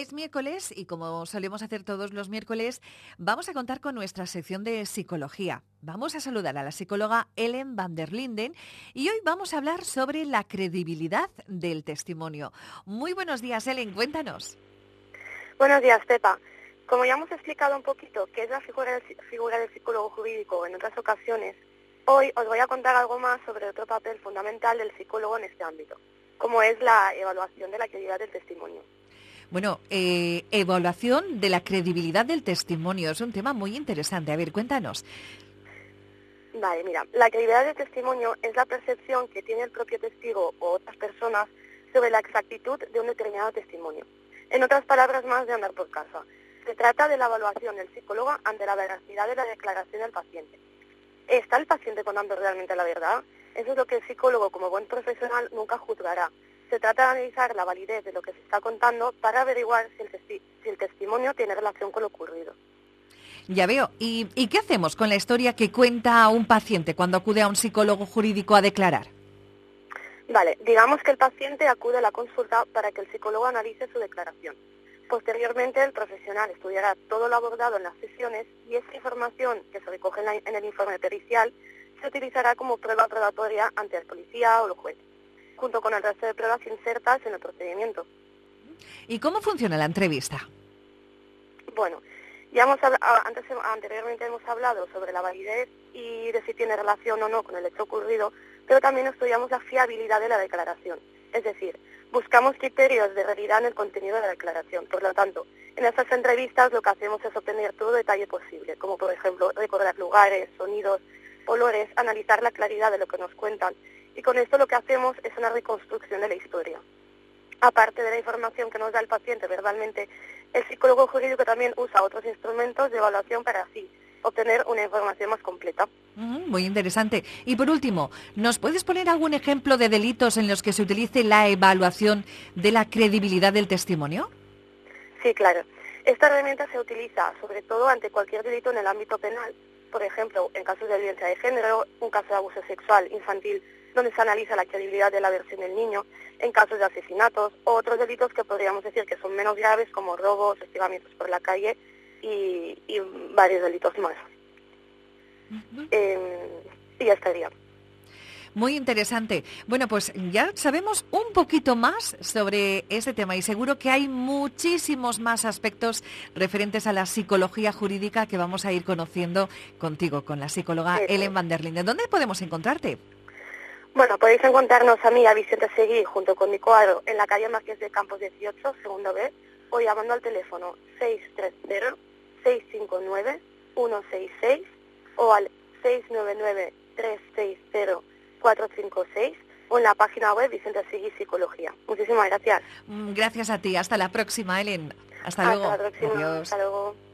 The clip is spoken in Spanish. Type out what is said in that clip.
es miércoles y como solemos hacer todos los miércoles, vamos a contar con nuestra sección de psicología. Vamos a saludar a la psicóloga Ellen van der Linden y hoy vamos a hablar sobre la credibilidad del testimonio. Muy buenos días, Ellen, cuéntanos. Buenos días, Pepa. Como ya hemos explicado un poquito qué es la figura del, figura del psicólogo jurídico en otras ocasiones, hoy os voy a contar algo más sobre otro papel fundamental del psicólogo en este ámbito, como es la evaluación de la credibilidad del testimonio. Bueno, eh, evaluación de la credibilidad del testimonio es un tema muy interesante. A ver, cuéntanos. Vale, mira, la credibilidad del testimonio es la percepción que tiene el propio testigo o otras personas sobre la exactitud de un determinado testimonio. En otras palabras más de andar por casa. Se trata de la evaluación del psicólogo ante la veracidad de la declaración del paciente. ¿Está el paciente contando realmente la verdad? Eso es lo que el psicólogo, como buen profesional, nunca juzgará, se trata de analizar la validez de lo que se está contando para averiguar si el, testimonio tiene relación con lo ocurrido. Ya veo. ¿Y, qué hacemos con la historia que cuenta un paciente cuando acude a un psicólogo jurídico a declarar? Vale, digamos que el paciente acude a la consulta para que el psicólogo analice su declaración. Posteriormente, el profesional estudiará todo lo abordado en las sesiones y esa información que se recoge en el informe pericial se utilizará como prueba probatoria ante el policía o el juez junto con el resto de pruebas insertas en el procedimiento. ¿Y cómo funciona la entrevista? Bueno, ya hemos antes, anteriormente hemos hablado sobre la validez y de si tiene relación o no con el hecho ocurrido, pero también estudiamos la fiabilidad de la declaración. Es decir, buscamos criterios de realidad en el contenido de la declaración. Por lo tanto, en estas entrevistas lo que hacemos es obtener todo detalle posible, como por ejemplo recordar lugares, sonidos, olores, analizar la claridad de lo que nos cuentan y con esto lo que hacemos es una reconstrucción de la historia. Aparte de la información que nos da el paciente verbalmente, el psicólogo jurídico también usa otros instrumentos de evaluación para así obtener una información más completa. muy interesante. Y por último, ¿nos puedes poner algún ejemplo de delitos en los que se utilice la evaluación de la credibilidad del testimonio? Sí, claro. Esta herramienta se utiliza sobre todo ante cualquier delito en el ámbito penal. Por ejemplo, en casos de violencia de género, un caso de abuso sexual infantil donde se analiza la credibilidad de la versión del niño en casos de asesinatos o otros delitos que podríamos decir que son menos graves como robos, estivamientos por la calle y, varios delitos más. Em, y ya estaría. Muy interesante. Bueno, pues ya sabemos un poquito más sobre ese tema y seguro que hay muchísimos más aspectos referentes a la psicología jurídica que vamos a ir conociendo contigo, con la psicóloga Ellen van der Linden. ¿Dónde podemos encontrarte? Bueno, podéis encontrarnos a mí, a Vicente Seguí, junto con mi cuadro, en la calle Marqués de Campos 18, segundo B, o llamando al teléfono 630-659-166 o al 699-360-456 o en la página web Vicente Seguí Psicología. Muchísimas gracias. Mm, gracias a ti. Hasta la próxima, Ellen. Hasta, luego. Hasta la próxima. Hasta luego.